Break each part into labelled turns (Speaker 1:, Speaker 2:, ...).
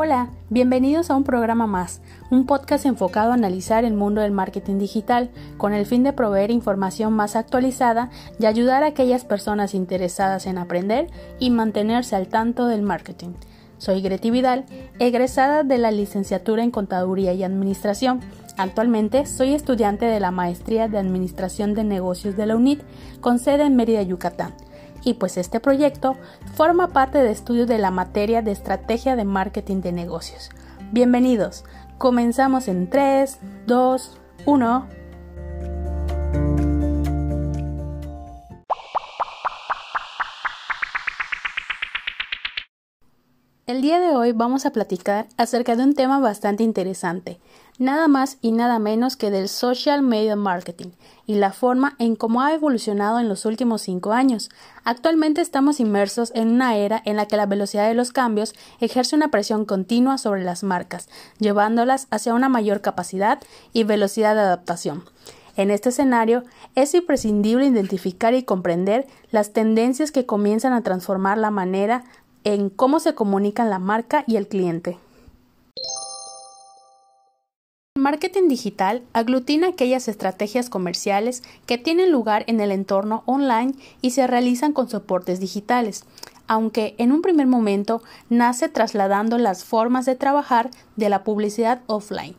Speaker 1: Hola, bienvenidos a un programa más, un podcast enfocado a analizar el mundo del marketing digital con el fin de proveer información más actualizada y ayudar a aquellas personas interesadas en aprender y mantenerse al tanto del marketing. Soy Greti Vidal, egresada de la licenciatura en Contaduría y Administración. Actualmente soy estudiante de la Maestría de Administración de Negocios de la UNIT, con sede en Mérida, Yucatán y pues este proyecto forma parte de estudio de la materia de estrategia de marketing de negocios. Bienvenidos, comenzamos en 3, 2, 1. El día de hoy vamos a platicar acerca de un tema bastante interesante, nada más y nada menos que del social media marketing y la forma en cómo ha evolucionado en los últimos cinco años. Actualmente estamos inmersos en una era en la que la velocidad de los cambios ejerce una presión continua sobre las marcas, llevándolas hacia una mayor capacidad y velocidad de adaptación. En este escenario, es imprescindible identificar y comprender las tendencias que comienzan a transformar la manera en cómo se comunican la marca y el cliente. marketing digital aglutina aquellas estrategias comerciales que tienen lugar en el entorno online y se realizan con soportes digitales, aunque en un primer momento nace trasladando las formas de trabajar de la publicidad offline.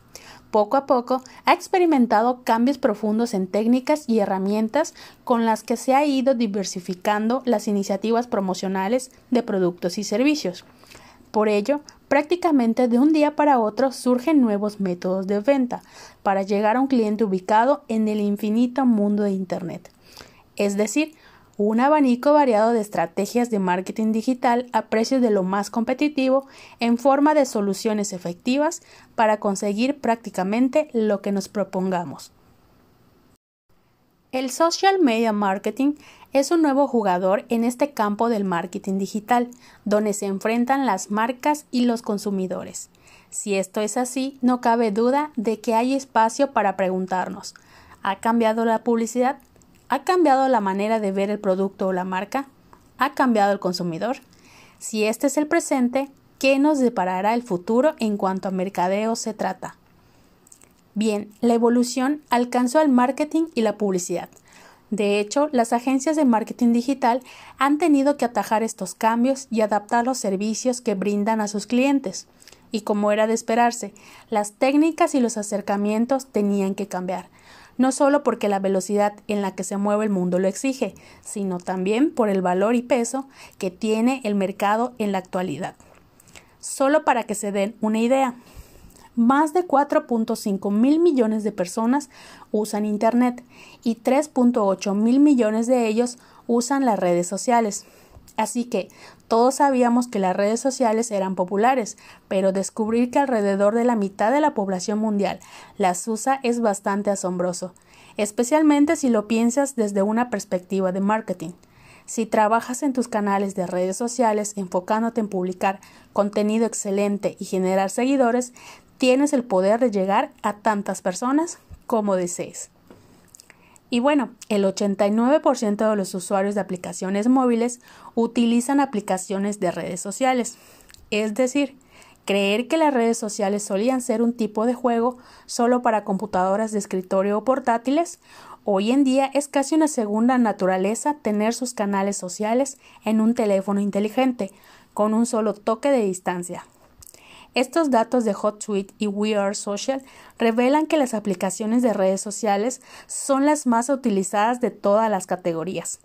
Speaker 1: Poco a poco ha experimentado cambios profundos en técnicas y herramientas con las que se ha ido diversificando las iniciativas promocionales de productos y servicios. Por ello, prácticamente de un día para otro surgen nuevos métodos de venta para llegar a un cliente ubicado en el infinito mundo de Internet. Es decir, un abanico variado de estrategias de marketing digital a precios de lo más competitivo en forma de soluciones efectivas para conseguir prácticamente lo que nos propongamos. El social media marketing es un nuevo jugador en este campo del marketing digital, donde se enfrentan las marcas y los consumidores. Si esto es así, no cabe duda de que hay espacio para preguntarnos ¿ha cambiado la publicidad? ¿Ha cambiado la manera de ver el producto o la marca? ¿Ha cambiado el consumidor? Si este es el presente, ¿qué nos deparará el futuro en cuanto a mercadeo se trata? Bien, la evolución alcanzó al marketing y la publicidad. De hecho, las agencias de marketing digital han tenido que atajar estos cambios y adaptar los servicios que brindan a sus clientes. Y como era de esperarse, las técnicas y los acercamientos tenían que cambiar, no solo porque la velocidad en la que se mueve el mundo lo exige, sino también por el valor y peso que tiene el mercado en la actualidad. Solo para que se den una idea, más de 4.5 mil millones de personas usan Internet y 3.8 mil millones de ellos usan las redes sociales. Así que todos sabíamos que las redes sociales eran populares, pero descubrir que alrededor de la mitad de la población mundial las usa es bastante asombroso, especialmente si lo piensas desde una perspectiva de marketing. Si trabajas en tus canales de redes sociales enfocándote en publicar contenido excelente y generar seguidores, tienes el poder de llegar a tantas personas como desees. Y bueno, el 89% de los usuarios de aplicaciones móviles utilizan aplicaciones de redes sociales. Es decir, creer que las redes sociales solían ser un tipo de juego solo para computadoras de escritorio o portátiles, hoy en día es casi una segunda naturaleza tener sus canales sociales en un teléfono inteligente, con un solo toque de distancia. Estos datos de HotSuite y We Are Social revelan que las aplicaciones de redes sociales son las más utilizadas de todas las categorías.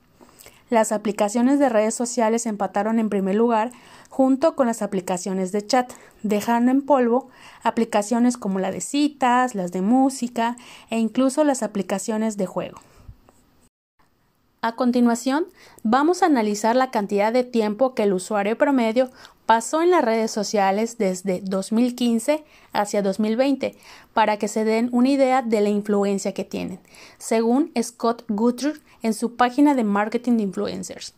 Speaker 1: Las aplicaciones de redes sociales empataron en primer lugar junto con las aplicaciones de chat, dejando en polvo aplicaciones como la de citas, las de música e incluso las aplicaciones de juego. A continuación, vamos a analizar la cantidad de tiempo que el usuario promedio pasó en las redes sociales desde 2015 hacia 2020 para que se den una idea de la influencia que tienen, según Scott Guthrie en su página de marketing de influencers.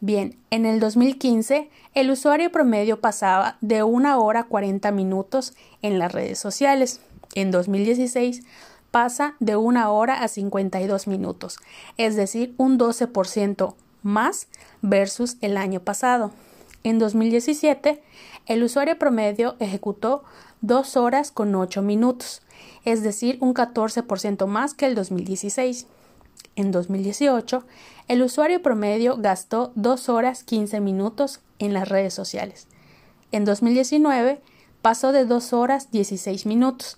Speaker 1: Bien, en el 2015 el usuario promedio pasaba de una hora 40 minutos en las redes sociales. En 2016 pasa de una hora a 52 minutos, es decir, un 12% más versus el año pasado. En 2017, el usuario promedio ejecutó 2 horas con 8 minutos, es decir, un 14% más que el 2016. En 2018, el usuario promedio gastó 2 horas 15 minutos en las redes sociales. En 2019, pasó de 2 horas 16 minutos,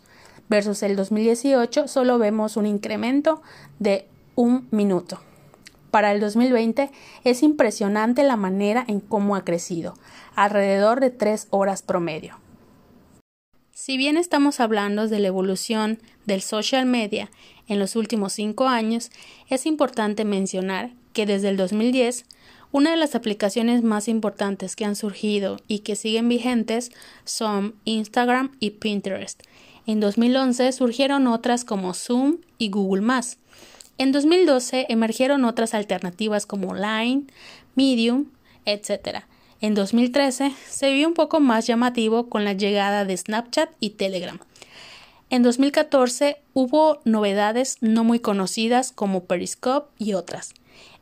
Speaker 1: versus el 2018 solo vemos un incremento de un minuto. Para el 2020 es impresionante la manera en cómo ha crecido, alrededor de 3 horas promedio. Si bien estamos hablando de la evolución del social media en los últimos cinco años, es importante mencionar que desde el 2010 una de las aplicaciones más importantes que han surgido y que siguen vigentes son Instagram y Pinterest. En 2011 surgieron otras como Zoom y Google ⁇ En 2012 emergieron otras alternativas como Line, Medium, etc. En 2013 se vio un poco más llamativo con la llegada de Snapchat y Telegram. En 2014 hubo novedades no muy conocidas como Periscope y otras.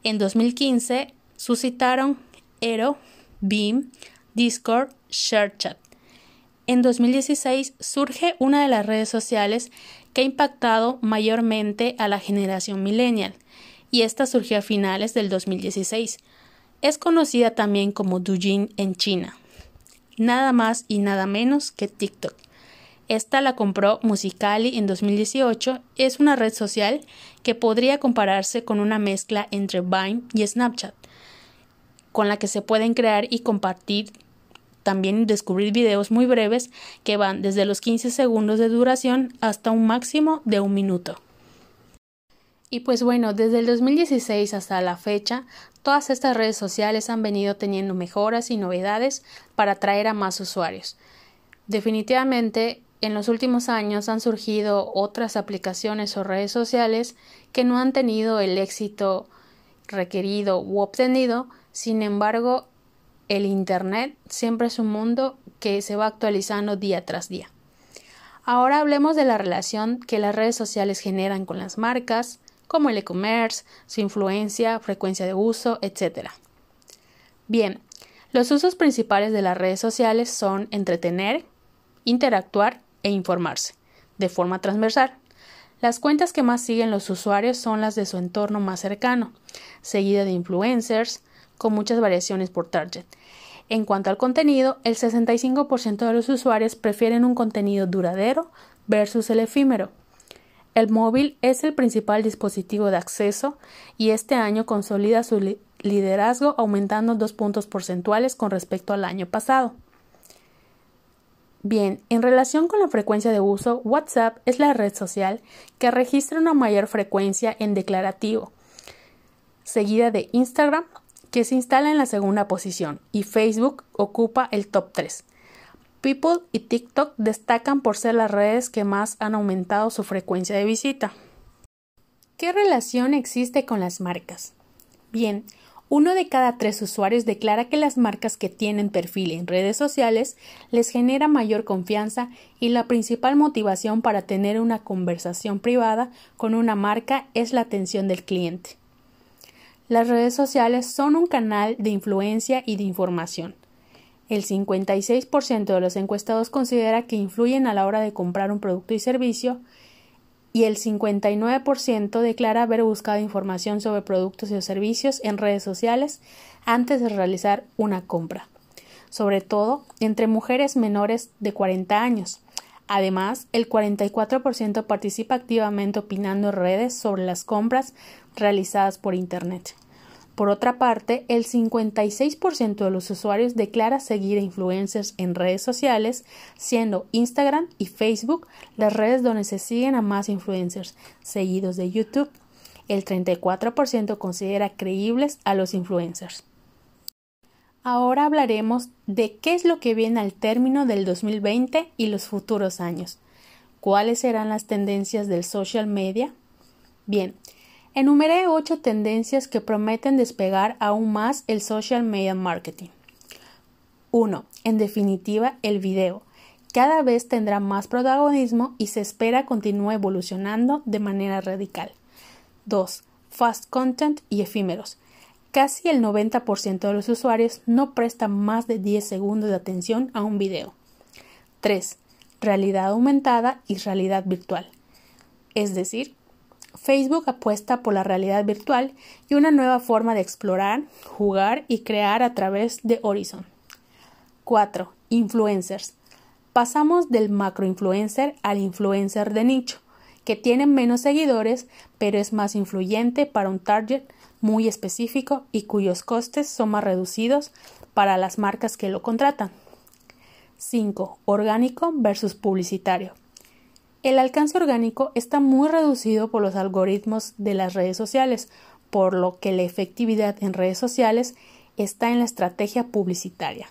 Speaker 1: En 2015 suscitaron Aero, Beam, Discord, ShareChat. En 2016 surge una de las redes sociales que ha impactado mayormente a la generación millennial, y esta surgió a finales del 2016. Es conocida también como Douyin en China. Nada más y nada menos que TikTok. Esta la compró Musicali en 2018. Es una red social que podría compararse con una mezcla entre Vine y Snapchat, con la que se pueden crear y compartir también descubrir videos muy breves que van desde los 15 segundos de duración hasta un máximo de un minuto. Y pues bueno, desde el 2016 hasta la fecha, todas estas redes sociales han venido teniendo mejoras y novedades para atraer a más usuarios. Definitivamente en los últimos años han surgido otras aplicaciones o redes sociales que no han tenido el éxito requerido u obtenido, sin embargo, el Internet siempre es un mundo que se va actualizando día tras día. Ahora hablemos de la relación que las redes sociales generan con las marcas, como el e-commerce, su influencia, frecuencia de uso, etc. Bien, los usos principales de las redes sociales son entretener, interactuar e informarse, de forma transversal. Las cuentas que más siguen los usuarios son las de su entorno más cercano, seguida de influencers, con muchas variaciones por target. En cuanto al contenido, el 65% de los usuarios prefieren un contenido duradero versus el efímero. El móvil es el principal dispositivo de acceso y este año consolida su liderazgo aumentando dos puntos porcentuales con respecto al año pasado. Bien, en relación con la frecuencia de uso, WhatsApp es la red social que registra una mayor frecuencia en declarativo, seguida de Instagram, que se instala en la segunda posición, y Facebook ocupa el top 3. People y TikTok destacan por ser las redes que más han aumentado su frecuencia de visita. ¿Qué relación existe con las marcas? Bien, uno de cada tres usuarios declara que las marcas que tienen perfil en redes sociales les genera mayor confianza y la principal motivación para tener una conversación privada con una marca es la atención del cliente. Las redes sociales son un canal de influencia y de información. El 56% de los encuestados considera que influyen a la hora de comprar un producto y servicio y el 59% declara haber buscado información sobre productos y servicios en redes sociales antes de realizar una compra, sobre todo entre mujeres menores de 40 años. Además, el 44% participa activamente opinando en redes sobre las compras realizadas por Internet. Por otra parte, el 56% de los usuarios declara seguir a influencers en redes sociales, siendo Instagram y Facebook las redes donde se siguen a más influencers, seguidos de YouTube. El 34% considera creíbles a los influencers. Ahora hablaremos de qué es lo que viene al término del 2020 y los futuros años. ¿Cuáles serán las tendencias del social media? Bien, Enumeré ocho tendencias que prometen despegar aún más el social media marketing. 1. En definitiva, el video. Cada vez tendrá más protagonismo y se espera continúe evolucionando de manera radical. 2. Fast content y efímeros. Casi el 90% de los usuarios no presta más de 10 segundos de atención a un video. 3. Realidad aumentada y realidad virtual. Es decir, Facebook apuesta por la realidad virtual y una nueva forma de explorar, jugar y crear a través de Horizon. 4. Influencers. Pasamos del macroinfluencer al influencer de nicho, que tiene menos seguidores, pero es más influyente para un target muy específico y cuyos costes son más reducidos para las marcas que lo contratan. 5. Orgánico versus publicitario. El alcance orgánico está muy reducido por los algoritmos de las redes sociales, por lo que la efectividad en redes sociales está en la estrategia publicitaria.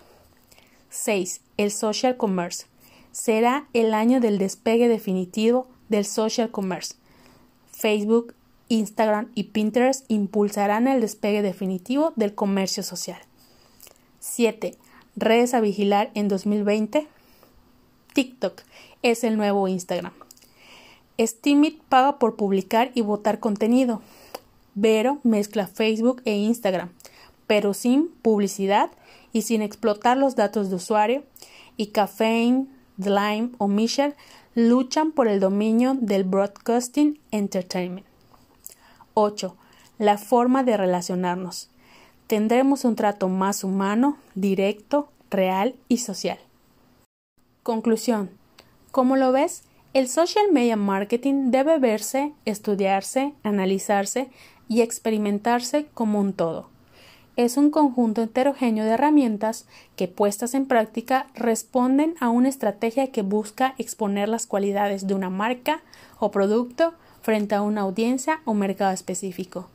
Speaker 1: 6. El social commerce. Será el año del despegue definitivo del social commerce. Facebook, Instagram y Pinterest impulsarán el despegue definitivo del comercio social. 7. Redes a vigilar en 2020. TikTok es el nuevo Instagram. Steamit paga por publicar y votar contenido. Vero mezcla Facebook e Instagram, pero sin publicidad y sin explotar los datos de usuario. Y Caffeine, Lime o Michel luchan por el dominio del broadcasting entertainment. 8. La forma de relacionarnos. Tendremos un trato más humano, directo, real y social. Conclusión. ¿Cómo lo ves? El social media marketing debe verse, estudiarse, analizarse y experimentarse como un todo. Es un conjunto heterogéneo de herramientas que puestas en práctica responden a una estrategia que busca exponer las cualidades de una marca o producto frente a una audiencia o mercado específico.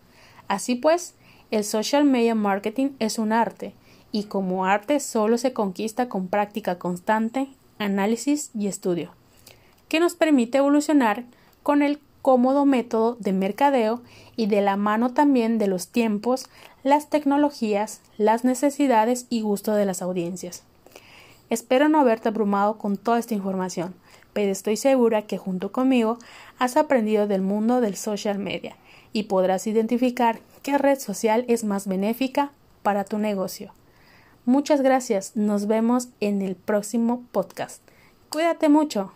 Speaker 1: Así pues, el social media marketing es un arte, y como arte solo se conquista con práctica constante, análisis y estudio que nos permite evolucionar con el cómodo método de mercadeo y de la mano también de los tiempos, las tecnologías, las necesidades y gusto de las audiencias. Espero no haberte abrumado con toda esta información, pero estoy segura que junto conmigo has aprendido del mundo del social media y podrás identificar qué red social es más benéfica para tu negocio. Muchas gracias, nos vemos en el próximo podcast. Cuídate mucho.